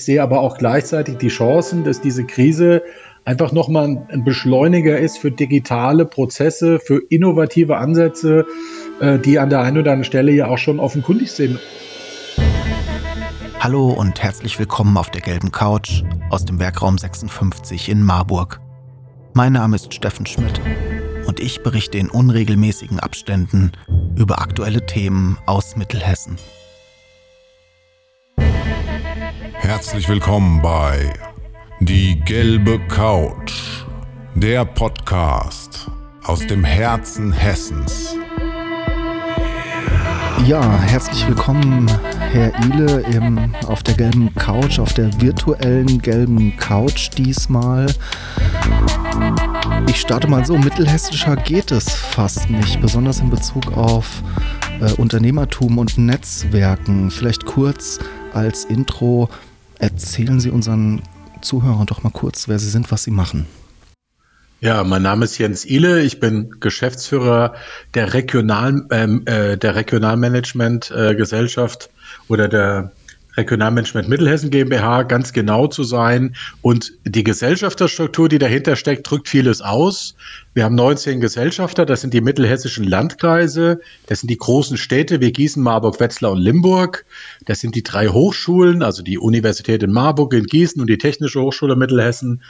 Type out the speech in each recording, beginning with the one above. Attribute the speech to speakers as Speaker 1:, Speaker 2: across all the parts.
Speaker 1: Ich sehe aber auch gleichzeitig die Chancen, dass diese Krise einfach nochmal ein Beschleuniger ist für digitale Prozesse, für innovative Ansätze, äh, die an der einen oder anderen Stelle ja auch schon offenkundig sind.
Speaker 2: Hallo und herzlich willkommen auf der gelben Couch aus dem Werkraum 56 in Marburg. Mein Name ist Steffen Schmidt und ich berichte in unregelmäßigen Abständen über aktuelle Themen aus Mittelhessen.
Speaker 3: Herzlich willkommen bei Die gelbe Couch, der Podcast aus dem Herzen Hessens.
Speaker 2: Ja, herzlich willkommen, Herr Ile, im, auf der gelben Couch, auf der virtuellen gelben Couch diesmal. Ich starte mal so, mittelhessischer geht es fast nicht, besonders in Bezug auf äh, Unternehmertum und Netzwerken. Vielleicht kurz als Intro, Erzählen Sie unseren Zuhörern doch mal kurz, wer Sie sind, was Sie machen.
Speaker 1: Ja, mein Name ist Jens Ile. Ich bin Geschäftsführer der Regional, ähm, äh, der Regionalmanagement äh, oder der Regionalmanagement Mittelhessen GmbH ganz genau zu sein. Und die Gesellschafterstruktur, die dahinter steckt, drückt vieles aus. Wir haben 19 Gesellschafter, das sind die mittelhessischen Landkreise, das sind die großen Städte wie Gießen, Marburg, Wetzlar und Limburg. Das sind die drei Hochschulen, also die Universität in Marburg, in Gießen und die Technische Hochschule Mittelhessen.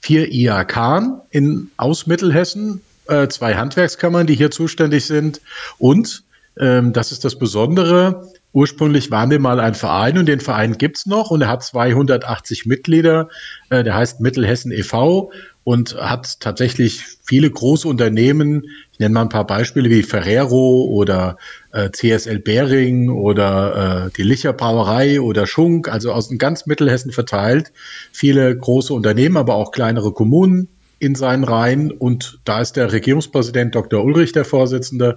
Speaker 1: Vier IAK in, aus Mittelhessen, äh, zwei Handwerkskammern, die hier zuständig sind. Und, ähm, das ist das Besondere, Ursprünglich waren wir mal ein Verein und den Verein gibt's noch und er hat 280 Mitglieder. Äh, der heißt Mittelhessen e.V. und hat tatsächlich viele große Unternehmen. Ich nenne mal ein paar Beispiele wie Ferrero oder äh, CSL Behring oder äh, die Licher Brauerei oder Schunk, also aus ganz Mittelhessen verteilt. Viele große Unternehmen, aber auch kleinere Kommunen in seinen Reihen und da ist der Regierungspräsident Dr. Ulrich der Vorsitzende.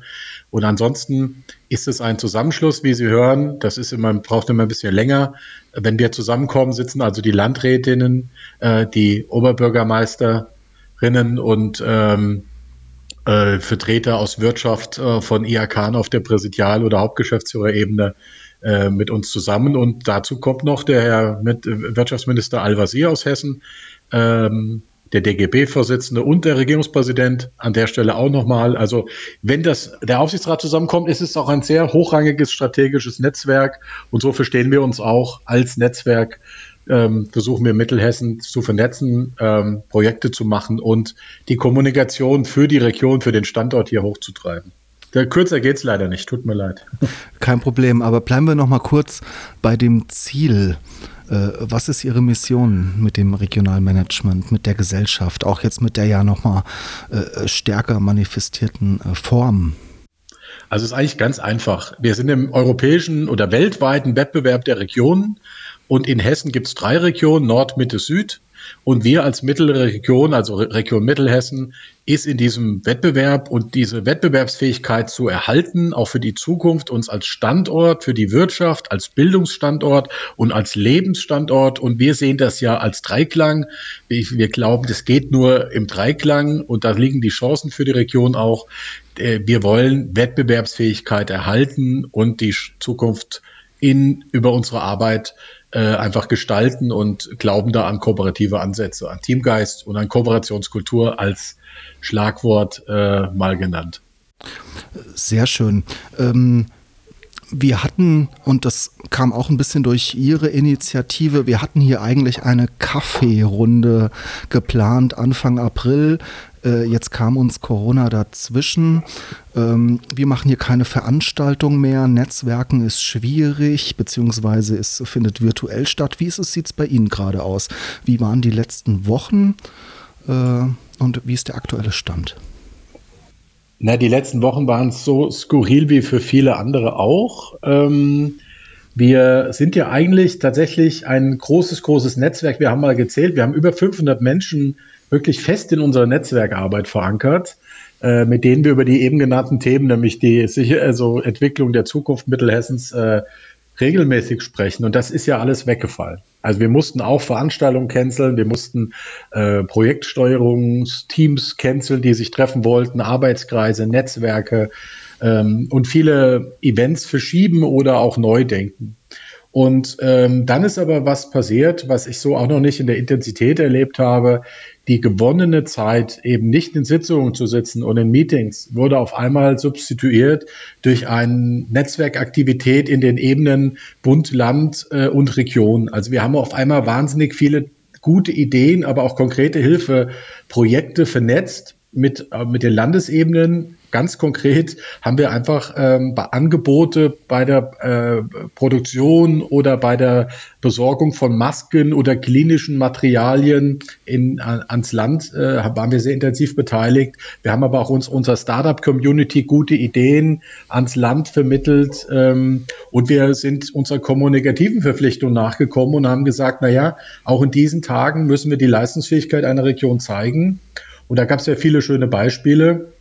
Speaker 1: Und ansonsten ist es ein Zusammenschluss, wie Sie hören. Das ist immer, braucht immer ein bisschen länger. Wenn wir zusammenkommen, sitzen also die Landrätinnen, äh, die Oberbürgermeisterinnen und ähm, äh, Vertreter aus Wirtschaft äh, von IAK auf der Präsidial- oder Hauptgeschäftsführerebene äh, mit uns zusammen. Und dazu kommt noch der Herr Wirtschaftsminister Al-Wazir aus Hessen, ähm, der DGB-Vorsitzende und der Regierungspräsident an der Stelle auch nochmal. Also wenn das der Aufsichtsrat zusammenkommt, ist es auch ein sehr hochrangiges strategisches Netzwerk und so verstehen wir uns auch als Netzwerk. Ähm, versuchen wir Mittelhessen zu vernetzen, ähm, Projekte zu machen und die Kommunikation für die Region, für den Standort hier hochzutreiben. Der kürzer geht's leider nicht, tut mir leid.
Speaker 2: Kein Problem, aber bleiben wir noch mal kurz bei dem Ziel. Äh, was ist Ihre Mission mit dem Regionalmanagement, mit der Gesellschaft, auch jetzt mit der ja nochmal äh, stärker manifestierten äh, Form?
Speaker 1: Also es ist eigentlich ganz einfach. Wir sind im europäischen oder weltweiten Wettbewerb der Regionen und in Hessen gibt es drei Regionen, Nord, Mitte, Süd. Und wir als mittlere Region, also Region Mittelhessen, ist in diesem Wettbewerb und diese Wettbewerbsfähigkeit zu erhalten, auch für die Zukunft, uns als Standort, für die Wirtschaft, als Bildungsstandort und als Lebensstandort. Und wir sehen das ja als Dreiklang. Wir glauben, das geht nur im Dreiklang und da liegen die Chancen für die Region auch. Äh, wir wollen Wettbewerbsfähigkeit erhalten und die Zukunft in, über unsere Arbeit äh, einfach gestalten und glauben da an kooperative Ansätze, an Teamgeist und an Kooperationskultur als Schlagwort äh, mal genannt.
Speaker 2: Sehr schön. Ähm wir hatten, und das kam auch ein bisschen durch Ihre Initiative, wir hatten hier eigentlich eine Kaffeerunde geplant Anfang April. Äh, jetzt kam uns Corona dazwischen. Ähm, wir machen hier keine Veranstaltung mehr. Netzwerken ist schwierig, beziehungsweise es findet virtuell statt. Wie sieht es bei Ihnen gerade aus? Wie waren die letzten Wochen äh, und wie ist der aktuelle Stand?
Speaker 1: Na, die letzten Wochen waren so skurril wie für viele andere auch. Ähm, wir sind ja eigentlich tatsächlich ein großes, großes Netzwerk. Wir haben mal gezählt, wir haben über 500 Menschen wirklich fest in unserer Netzwerkarbeit verankert, äh, mit denen wir über die eben genannten Themen, nämlich die also Entwicklung der Zukunft Mittelhessens, äh, regelmäßig sprechen. Und das ist ja alles weggefallen. Also wir mussten auch Veranstaltungen canceln, wir mussten äh, Projektsteuerungsteams canceln, die sich treffen wollten, Arbeitskreise, Netzwerke ähm, und viele Events verschieben oder auch neu denken. Und ähm, dann ist aber was passiert, was ich so auch noch nicht in der Intensität erlebt habe. Die gewonnene Zeit, eben nicht in Sitzungen zu sitzen und in Meetings, wurde auf einmal substituiert durch eine Netzwerkaktivität in den Ebenen Bund, Land äh, und Region. Also wir haben auf einmal wahnsinnig viele gute Ideen, aber auch konkrete Hilfeprojekte vernetzt mit, äh, mit den Landesebenen, ganz konkret haben wir einfach ähm, bei Angebote bei der äh, Produktion oder bei der Besorgung von Masken oder klinischen Materialien in, an, ans Land äh, waren wir sehr intensiv beteiligt. Wir haben aber auch uns unserer Startup-Community gute Ideen ans Land vermittelt ähm, und wir sind unserer kommunikativen Verpflichtung nachgekommen und haben gesagt, na ja, auch in diesen Tagen müssen wir die Leistungsfähigkeit einer Region zeigen. Und da gab es ja viele schöne Beispiele.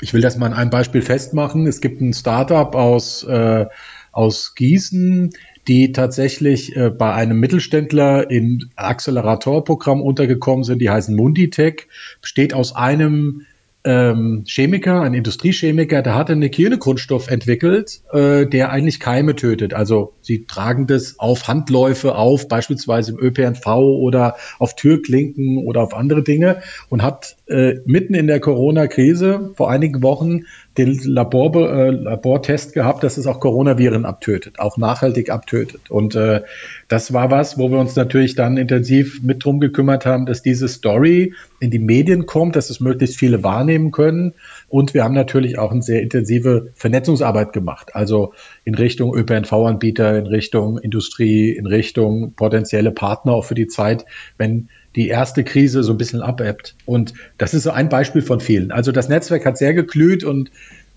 Speaker 1: Ich will das mal an einem Beispiel festmachen. Es gibt ein Startup aus, äh, aus Gießen, die tatsächlich äh, bei einem Mittelständler im Accelerator-Programm untergekommen sind. Die heißen Munditech, besteht aus einem ähm, Chemiker, ein Industriechemiker, der hat einen Hygienegrundstoff entwickelt, äh, der eigentlich Keime tötet. Also sie tragen das auf Handläufe auf, beispielsweise im ÖPNV oder auf Türklinken oder auf andere Dinge und hat äh, mitten in der Corona-Krise vor einigen Wochen den Labor, äh, Labortest gehabt, dass es auch Coronaviren abtötet, auch nachhaltig abtötet. Und äh, das war was, wo wir uns natürlich dann intensiv mit drum gekümmert haben, dass diese Story in die Medien kommt, dass es möglichst viele wahrnehmen können. Und wir haben natürlich auch eine sehr intensive Vernetzungsarbeit gemacht, also in Richtung ÖPNV-Anbieter, in Richtung Industrie, in Richtung potenzielle Partner auch für die Zeit, wenn die erste Krise so ein bisschen abebbt. Und das ist so ein Beispiel von vielen. Also das Netzwerk hat sehr geglüht und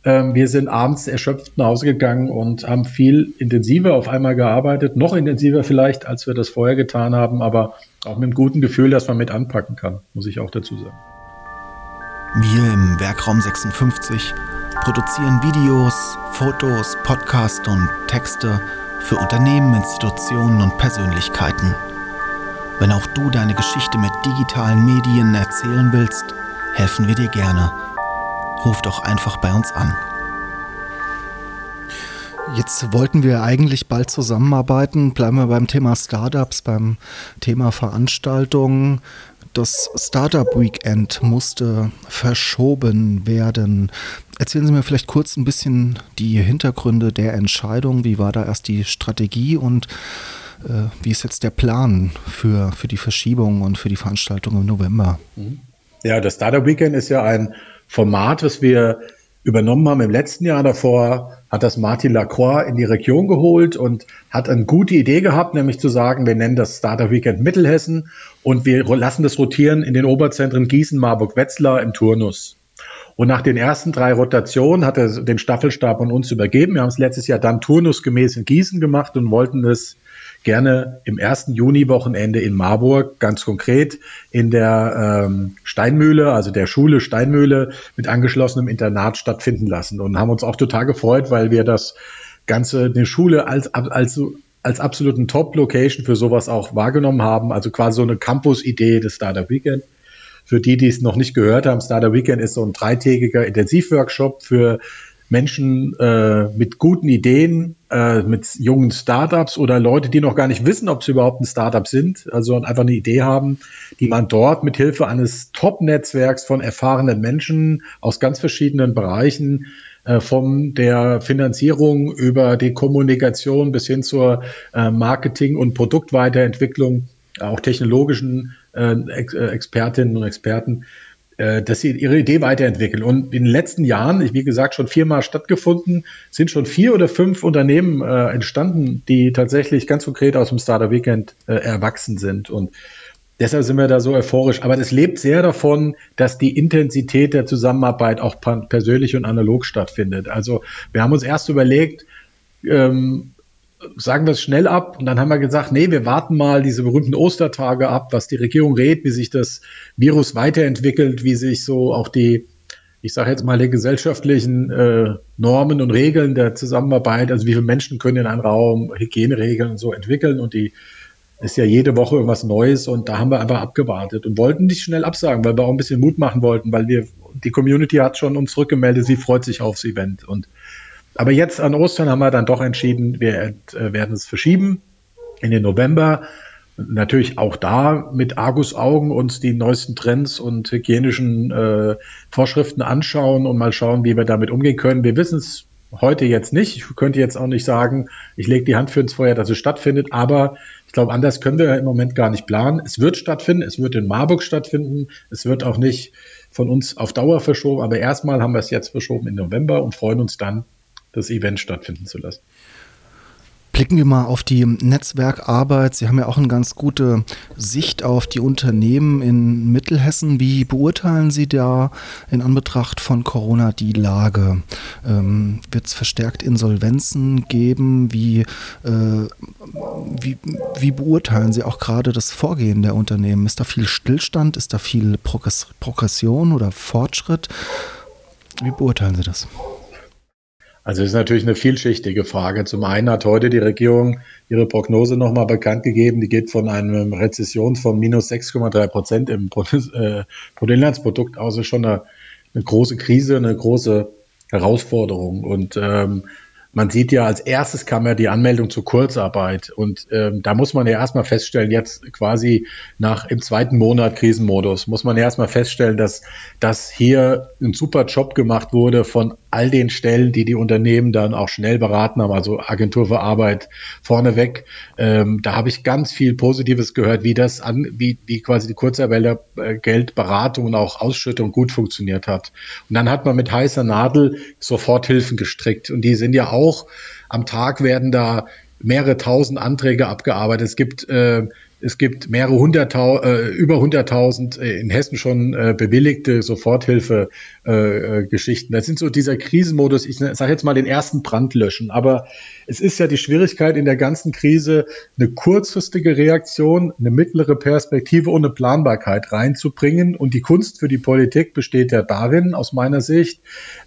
Speaker 1: ähm, wir sind abends erschöpft nach Hause gegangen und haben viel intensiver auf einmal gearbeitet, noch intensiver vielleicht, als wir das vorher getan haben, aber auch mit einem guten Gefühl, dass man mit anpacken kann, muss ich auch dazu sagen.
Speaker 2: Wir im Werkraum 56 produzieren Videos, Fotos, Podcasts und Texte für Unternehmen, Institutionen und Persönlichkeiten. Wenn auch du deine Geschichte mit digitalen Medien erzählen willst, helfen wir dir gerne. Ruf doch einfach bei uns an. Jetzt wollten wir eigentlich bald zusammenarbeiten. Bleiben wir beim Thema Startups, beim Thema Veranstaltungen. Das Startup Weekend musste verschoben werden. Erzählen Sie mir vielleicht kurz ein bisschen die Hintergründe der Entscheidung. Wie war da erst die Strategie und äh, wie ist jetzt der Plan für, für die Verschiebung und für die Veranstaltung im November?
Speaker 1: Mhm. Ja, das Startup Weekend ist ja ein Format, was wir übernommen haben im letzten Jahr. Davor hat das Martin Lacroix in die Region geholt und hat eine gute Idee gehabt, nämlich zu sagen, wir nennen das Startup Weekend Mittelhessen und wir lassen das rotieren in den Oberzentren Gießen, Marburg, Wetzlar im Turnus. Und nach den ersten drei Rotationen hat er den Staffelstab an uns übergeben. Wir haben es letztes Jahr dann turnusgemäß in Gießen gemacht und wollten es gerne im ersten Juni-Wochenende in Marburg, ganz konkret in der ähm, Steinmühle, also der Schule Steinmühle mit angeschlossenem Internat stattfinden lassen und haben uns auch total gefreut, weil wir das Ganze, eine Schule als, als, als absoluten Top-Location für sowas auch wahrgenommen haben, also quasi so eine Campus-Idee des Startup Weekend. Für die, die es noch nicht gehört haben, Startup Weekend ist so ein dreitägiger Intensivworkshop für Menschen äh, mit guten Ideen, äh, mit jungen Startups oder Leute, die noch gar nicht wissen, ob sie überhaupt ein Startup sind, also einfach eine Idee haben, die man dort mit Hilfe eines Top-Netzwerks von erfahrenen Menschen aus ganz verschiedenen Bereichen äh, von der Finanzierung über die Kommunikation bis hin zur äh, Marketing- und Produktweiterentwicklung, auch technologischen äh, Ex Expertinnen und Experten äh, dass sie ihre Idee weiterentwickeln. Und in den letzten Jahren, wie gesagt, schon viermal stattgefunden, sind schon vier oder fünf Unternehmen äh, entstanden, die tatsächlich ganz konkret aus dem Startup Weekend äh, erwachsen sind. Und deshalb sind wir da so euphorisch. Aber das lebt sehr davon, dass die Intensität der Zusammenarbeit auch persönlich und analog stattfindet. Also wir haben uns erst überlegt, ähm, sagen wir es schnell ab. Und dann haben wir gesagt, nee, wir warten mal diese berühmten Ostertage ab, was die Regierung redet, wie sich das Virus weiterentwickelt, wie sich so auch die, ich sage jetzt mal, die gesellschaftlichen äh, Normen und Regeln der Zusammenarbeit, also wie viele Menschen können in einem Raum Hygieneregeln und so entwickeln und die ist ja jede Woche irgendwas Neues und da haben wir einfach abgewartet und wollten nicht schnell absagen, weil wir auch ein bisschen Mut machen wollten, weil wir, die Community hat schon uns zurückgemeldet, sie freut sich aufs Event und aber jetzt an Ostern haben wir dann doch entschieden, wir äh, werden es verschieben. in den November. Natürlich auch da mit Argusaugen uns die neuesten Trends und hygienischen äh, Vorschriften anschauen und mal schauen, wie wir damit umgehen können. Wir wissen es heute jetzt nicht. Ich könnte jetzt auch nicht sagen, ich lege die Hand für ins Feuer, dass es stattfindet, aber ich glaube, anders können wir im Moment gar nicht planen. Es wird stattfinden, es wird in Marburg stattfinden, es wird auch nicht von uns auf Dauer verschoben, aber erstmal haben wir es jetzt verschoben in November und freuen uns dann, das Event stattfinden zu lassen.
Speaker 2: Blicken wir mal auf die Netzwerkarbeit. Sie haben ja auch eine ganz gute Sicht auf die Unternehmen in Mittelhessen. Wie beurteilen Sie da in Anbetracht von Corona die Lage? Ähm, Wird es verstärkt Insolvenzen geben? Wie, äh, wie, wie beurteilen Sie auch gerade das Vorgehen der Unternehmen? Ist da viel Stillstand? Ist da viel Progression oder Fortschritt? Wie beurteilen Sie das?
Speaker 1: Also es ist natürlich eine vielschichtige Frage. Zum einen hat heute die Regierung ihre Prognose nochmal bekannt gegeben. Die geht von einer Rezession von minus 6,3 Prozent im äh, Bruttoinlandsprodukt aus. Das ist schon eine, eine, große Krise, eine große Herausforderung. Und ähm, man sieht ja, als erstes kam ja die Anmeldung zur Kurzarbeit. Und ähm, da muss man ja erstmal feststellen, jetzt quasi nach im zweiten Monat Krisenmodus, muss man ja erstmal feststellen, dass, dass hier ein super Job gemacht wurde von all den Stellen, die die Unternehmen dann auch schnell beraten haben, also Agentur für Arbeit vorneweg. Ähm, da habe ich ganz viel Positives gehört, wie das an, wie, wie quasi die Kurzarbeitergeldberatung und auch Ausschüttung gut funktioniert hat. Und dann hat man mit heißer Nadel Soforthilfen gestrickt. Und die sind ja auch, am Tag werden da mehrere tausend Anträge abgearbeitet. Es gibt äh, es gibt mehrere hunderttausend, äh, über hunderttausend äh, in Hessen schon äh, bewilligte Soforthilfe-Geschichten. Äh, äh das sind so dieser Krisenmodus. Ich sage jetzt mal den ersten Brand löschen. Aber es ist ja die Schwierigkeit in der ganzen Krise, eine kurzfristige Reaktion, eine mittlere Perspektive und eine Planbarkeit reinzubringen. Und die Kunst für die Politik besteht ja darin, aus meiner Sicht,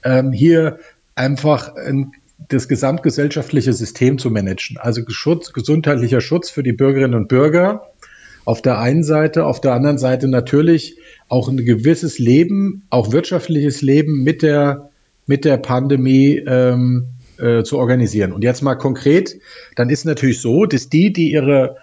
Speaker 1: ähm, hier einfach ein das gesamtgesellschaftliche System zu managen. Also Schutz, gesundheitlicher Schutz für die Bürgerinnen und Bürger auf der einen Seite, auf der anderen Seite natürlich auch ein gewisses Leben, auch wirtschaftliches Leben mit der, mit der Pandemie ähm, äh, zu organisieren. Und jetzt mal konkret, dann ist natürlich so, dass die, die ihre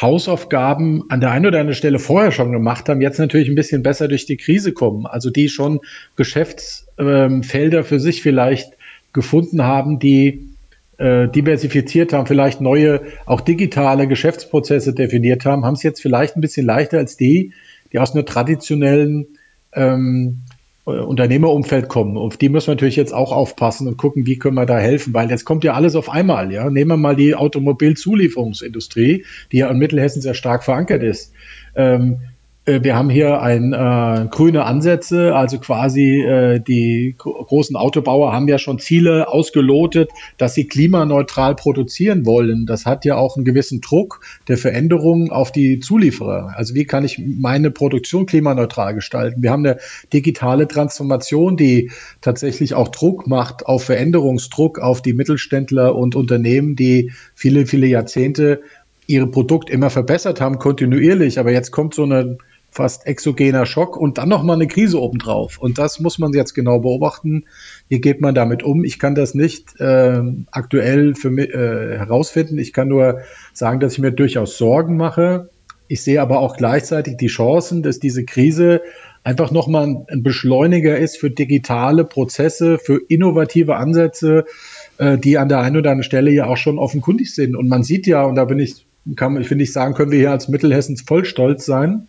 Speaker 1: Hausaufgaben an der einen oder anderen Stelle vorher schon gemacht haben, jetzt natürlich ein bisschen besser durch die Krise kommen. Also die schon Geschäftsfelder ähm, für sich vielleicht gefunden haben, die äh, diversifiziert haben, vielleicht neue, auch digitale Geschäftsprozesse definiert haben, haben es jetzt vielleicht ein bisschen leichter als die, die aus einer traditionellen ähm, äh, Unternehmerumfeld kommen. Auf die müssen wir natürlich jetzt auch aufpassen und gucken, wie können wir da helfen, weil jetzt kommt ja alles auf einmal. Ja, nehmen wir mal die Automobilzulieferungsindustrie, die ja in Mittelhessen sehr stark verankert ist. Ähm, äh, wir haben hier ein äh, grüne Ansätze, also quasi äh, die großen Autobauer haben ja schon Ziele ausgelotet, dass sie klimaneutral produzieren wollen. Das hat ja auch einen gewissen Druck der Veränderungen auf die Zulieferer. Also wie kann ich meine Produktion klimaneutral gestalten? Wir haben eine digitale Transformation, die tatsächlich auch Druck macht auf Veränderungsdruck auf die Mittelständler und Unternehmen, die viele, viele Jahrzehnte ihre Produkt immer verbessert haben, kontinuierlich. Aber jetzt kommt so eine fast exogener Schock und dann nochmal eine Krise obendrauf. Und das muss man jetzt genau beobachten. Wie geht man damit um? Ich kann das nicht äh, aktuell für mich äh, herausfinden. Ich kann nur sagen, dass ich mir durchaus Sorgen mache. Ich sehe aber auch gleichzeitig die Chancen, dass diese Krise einfach nochmal ein Beschleuniger ist für digitale Prozesse, für innovative Ansätze, äh, die an der einen oder anderen Stelle ja auch schon offenkundig sind. Und man sieht ja, und da bin ich, kann ich finde ich sagen, können wir hier als Mittelhessens voll stolz sein,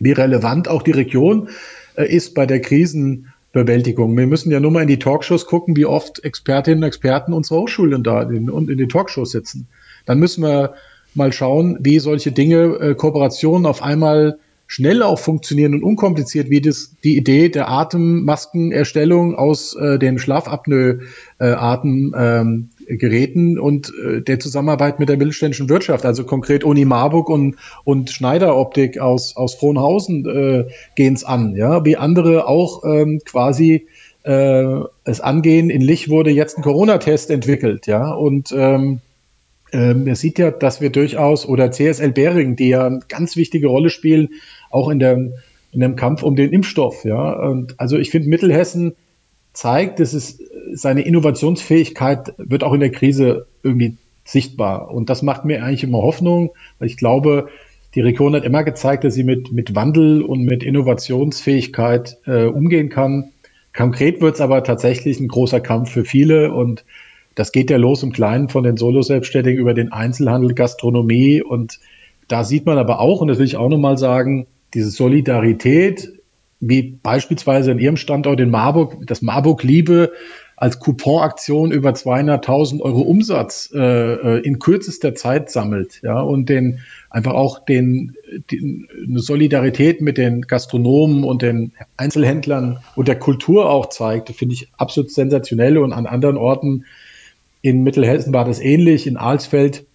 Speaker 1: wie relevant auch die Region äh, ist bei der Krisenbewältigung. Wir müssen ja nur mal in die Talkshows gucken, wie oft Expertinnen und Experten unserer Hochschulen da in, in den Talkshows sitzen. Dann müssen wir mal schauen, wie solche Dinge, äh, Kooperationen auf einmal schnell auch funktionieren und unkompliziert, wie das, die Idee der Atemmaskenerstellung aus äh, den Schlafapnoe-Atem ähm, Geräten und äh, der Zusammenarbeit mit der mittelständischen Wirtschaft, also konkret Uni Marburg und, und Schneider Optik aus, aus Frohnhausen äh, gehen es an, ja, wie andere auch ähm, quasi äh, es angehen. In Lich wurde jetzt ein Corona-Test entwickelt, ja, und ähm, ähm, er sieht ja, dass wir durchaus, oder CSL Behring, die ja eine ganz wichtige Rolle spielen, auch in, der, in dem Kampf um den Impfstoff. Ja? Und also ich finde, Mittelhessen zeigt, dass es seine Innovationsfähigkeit wird auch in der Krise irgendwie sichtbar. Und das macht mir eigentlich immer Hoffnung, weil ich glaube, die Region hat immer gezeigt, dass sie mit, mit Wandel und mit Innovationsfähigkeit äh, umgehen kann. Konkret wird es aber tatsächlich ein großer Kampf für viele und das geht ja los im Kleinen von den Solo-Selbstständigen über den Einzelhandel, Gastronomie und da sieht man aber auch, und das will ich auch nochmal sagen, diese Solidarität, wie beispielsweise in Ihrem Standort in Marburg, das Marburg Liebe als Couponaktion über 200.000 Euro Umsatz äh, äh, in kürzester Zeit sammelt, ja, und den einfach auch den, den eine Solidarität mit den Gastronomen und den Einzelhändlern und der Kultur auch zeigt, finde ich absolut sensationell. Und an anderen Orten in Mittelhessen war das ähnlich, in Alsfeld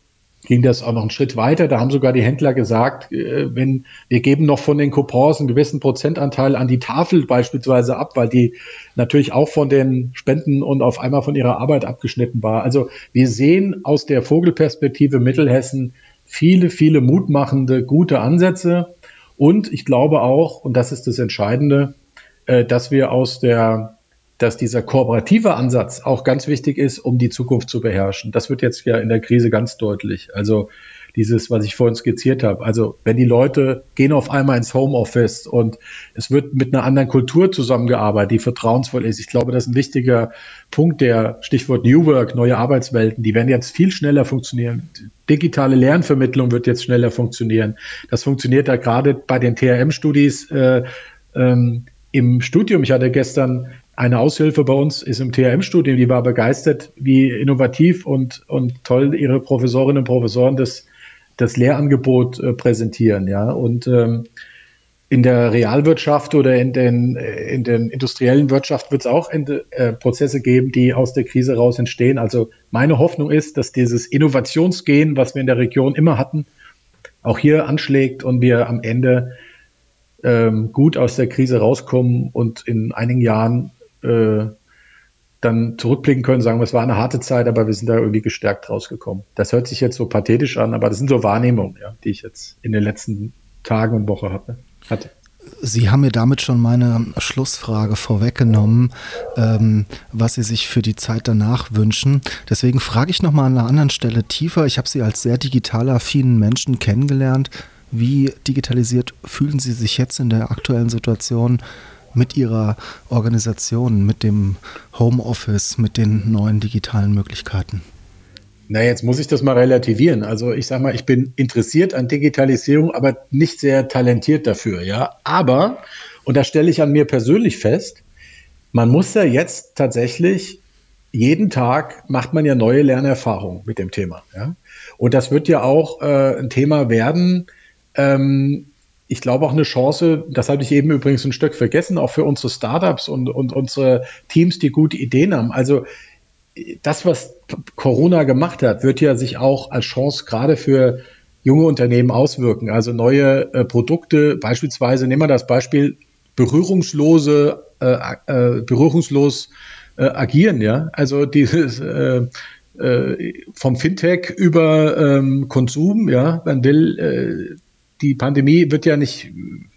Speaker 1: ging das auch noch einen Schritt weiter. Da haben sogar die Händler gesagt, äh, wenn wir geben noch von den Coupons einen gewissen Prozentanteil an die Tafel beispielsweise ab, weil die natürlich auch von den Spenden und auf einmal von ihrer Arbeit abgeschnitten war. Also wir sehen aus der Vogelperspektive Mittelhessen viele, viele mutmachende, gute Ansätze. Und ich glaube auch, und das ist das Entscheidende, äh, dass wir aus der dass dieser kooperative Ansatz auch ganz wichtig ist, um die Zukunft zu beherrschen. Das wird jetzt ja in der Krise ganz deutlich. Also dieses, was ich vorhin skizziert habe. Also wenn die Leute gehen auf einmal ins Homeoffice und es wird mit einer anderen Kultur zusammengearbeitet, die vertrauensvoll ist. Ich glaube, das ist ein wichtiger Punkt, der Stichwort New Work, neue Arbeitswelten, die werden jetzt viel schneller funktionieren. Digitale Lernvermittlung wird jetzt schneller funktionieren. Das funktioniert da gerade bei den TRM-Studis äh, ähm, im Studium. Ich hatte gestern eine Aushilfe bei uns ist im THM-Studium, die war begeistert, wie innovativ und, und toll ihre Professorinnen und Professoren das, das Lehrangebot äh, präsentieren. Ja? Und ähm, in der Realwirtschaft oder in den, in den industriellen Wirtschaft wird es auch äh, Prozesse geben, die aus der Krise raus entstehen. Also meine Hoffnung ist, dass dieses Innovationsgehen, was wir in der Region immer hatten, auch hier anschlägt und wir am Ende ähm, gut aus der Krise rauskommen und in einigen Jahren äh, dann zurückblicken können, sagen, es war eine harte Zeit, aber wir sind da irgendwie gestärkt rausgekommen. Das hört sich jetzt so pathetisch an, aber das sind so Wahrnehmungen, ja, die ich jetzt in den letzten Tagen und Wochen hatte. hatte.
Speaker 2: Sie haben mir damit schon meine Schlussfrage vorweggenommen, ähm, was Sie sich für die Zeit danach wünschen. Deswegen frage ich nochmal an einer anderen Stelle tiefer. Ich habe Sie als sehr digital affinen Menschen kennengelernt. Wie digitalisiert fühlen Sie sich jetzt in der aktuellen Situation? Mit ihrer Organisation, mit dem Homeoffice, mit den neuen digitalen Möglichkeiten?
Speaker 1: Na, jetzt muss ich das mal relativieren. Also ich sage mal, ich bin interessiert an Digitalisierung, aber nicht sehr talentiert dafür, ja. Aber, und da stelle ich an mir persönlich fest, man muss ja jetzt tatsächlich jeden Tag macht man ja neue Lernerfahrungen mit dem Thema, ja. Und das wird ja auch äh, ein Thema werden, ähm, ich glaube auch eine Chance, das habe ich eben übrigens ein Stück vergessen, auch für unsere Startups und, und unsere Teams, die gute Ideen haben. Also das, was Corona gemacht hat, wird ja sich auch als Chance gerade für junge Unternehmen auswirken. Also neue äh, Produkte, beispielsweise, nehmen wir das Beispiel, berührungslose, äh, äh, berührungslos äh, agieren, ja. Also dieses äh, äh, vom Fintech über ähm, Konsum, ja, man will die Pandemie wird ja nicht,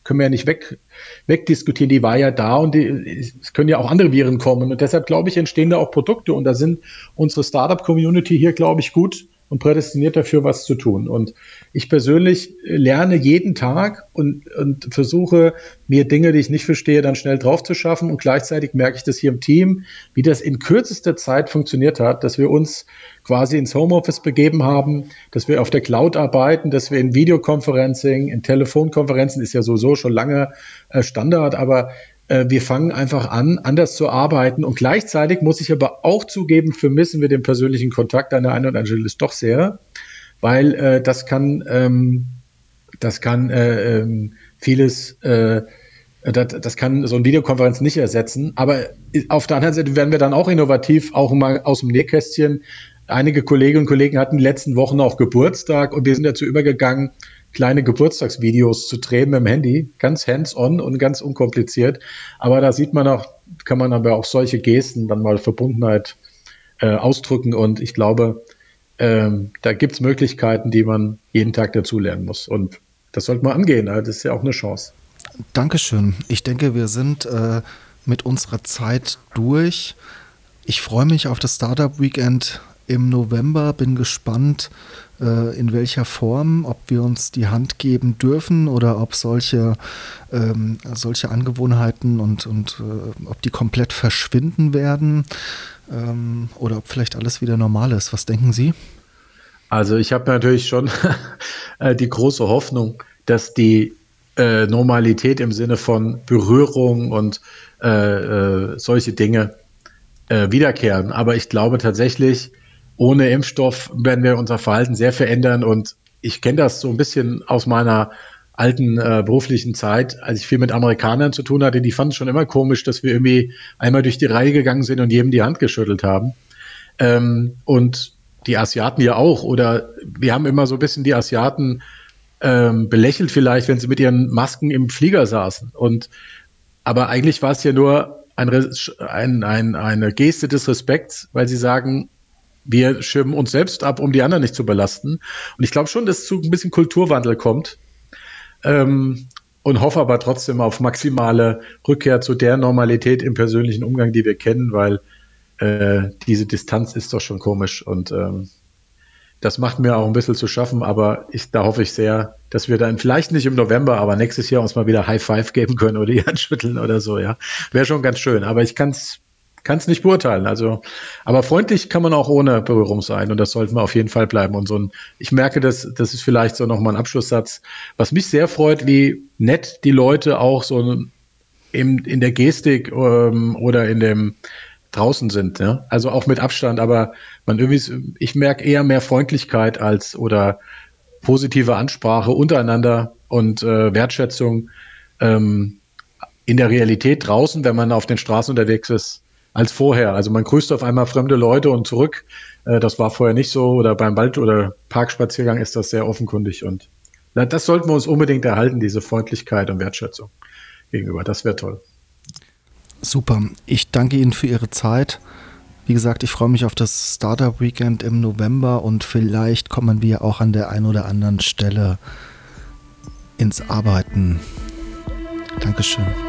Speaker 1: können wir ja nicht weg, wegdiskutieren, die war ja da und die, es können ja auch andere Viren kommen. Und deshalb, glaube ich, entstehen da auch Produkte und da sind unsere Startup-Community hier, glaube ich, gut und prädestiniert dafür, was zu tun. Und ich persönlich lerne jeden Tag und, und versuche, mir Dinge, die ich nicht verstehe, dann schnell drauf zu schaffen. Und gleichzeitig merke ich das hier im Team, wie das in kürzester Zeit funktioniert hat, dass wir uns quasi ins Homeoffice begeben haben, dass wir auf der Cloud arbeiten, dass wir in Videoconferencing, in Telefonkonferenzen ist ja sowieso schon lange äh, Standard, aber äh, wir fangen einfach an, anders zu arbeiten. Und gleichzeitig muss ich aber auch zugeben, vermissen wir den persönlichen Kontakt an der einen oder anderen Stelle doch sehr, weil äh, das kann, ähm, das kann äh, ähm, vieles, äh, das, das kann so eine Videokonferenz nicht ersetzen. Aber auf der anderen Seite werden wir dann auch innovativ, auch mal aus dem Nähkästchen. Einige Kolleginnen und Kollegen hatten die letzten Wochen auch Geburtstag und wir sind dazu übergegangen, kleine Geburtstagsvideos zu drehen mit dem Handy, ganz hands-on und ganz unkompliziert. Aber da sieht man auch, kann man aber auch solche Gesten dann mal Verbundenheit äh, ausdrücken und ich glaube, ähm, da gibt es Möglichkeiten, die man jeden Tag dazulernen muss und das sollte man angehen, das ist ja auch eine Chance.
Speaker 2: Dankeschön. Ich denke, wir sind äh, mit unserer Zeit durch. Ich freue mich auf das Startup Weekend im November. Bin gespannt, äh, in welcher Form, ob wir uns die Hand geben dürfen oder ob solche, ähm, solche Angewohnheiten und, und äh, ob die komplett verschwinden werden ähm, oder ob vielleicht alles wieder normal ist. Was denken Sie?
Speaker 1: Also ich habe natürlich schon äh, die große Hoffnung, dass die äh, Normalität im Sinne von Berührung und äh, äh, solche Dinge äh, wiederkehren. Aber ich glaube tatsächlich, ohne Impfstoff werden wir unser Verhalten sehr verändern. Und ich kenne das so ein bisschen aus meiner alten äh, beruflichen Zeit, als ich viel mit Amerikanern zu tun hatte, die fanden es schon immer komisch, dass wir irgendwie einmal durch die Reihe gegangen sind und jedem die Hand geschüttelt haben. Ähm, und die Asiaten ja auch. Oder wir haben immer so ein bisschen die Asiaten ähm, belächelt vielleicht, wenn sie mit ihren Masken im Flieger saßen. Und aber eigentlich war es ja nur ein, ein, ein, eine Geste des Respekts, weil sie sagen, wir schirmen uns selbst ab, um die anderen nicht zu belasten. Und ich glaube schon, dass zu ein bisschen Kulturwandel kommt. Ähm, und hoffe aber trotzdem auf maximale Rückkehr zu der Normalität im persönlichen Umgang, die wir kennen, weil äh, diese Distanz ist doch schon komisch und ähm, das macht mir auch ein bisschen zu schaffen, aber ich, da hoffe ich sehr, dass wir dann vielleicht nicht im November, aber nächstes Jahr uns mal wieder High Five geben können oder die Hand schütteln oder so, ja. Wäre schon ganz schön, aber ich kann es kann es nicht beurteilen. Also, aber freundlich kann man auch ohne Berührung sein und das sollten wir auf jeden Fall bleiben. Und so ein, ich merke, dass das ist vielleicht so nochmal ein Abschlusssatz, was mich sehr freut, wie nett die Leute auch so in, in der Gestik ähm, oder in dem draußen sind. Ne? Also auch mit Abstand, aber man irgendwie, ich merke eher mehr Freundlichkeit als oder positive Ansprache untereinander und äh, Wertschätzung ähm, in der Realität draußen, wenn man auf den Straßen unterwegs ist, als vorher. Also man grüßt auf einmal fremde Leute und zurück. Äh, das war vorher nicht so. Oder beim Wald- oder Parkspaziergang ist das sehr offenkundig. Und das sollten wir uns unbedingt erhalten, diese Freundlichkeit und Wertschätzung gegenüber. Das wäre toll.
Speaker 2: Super. Ich danke Ihnen für Ihre Zeit. Wie gesagt, ich freue mich auf das Startup Weekend im November und vielleicht kommen wir auch an der einen oder anderen Stelle ins Arbeiten. Dankeschön.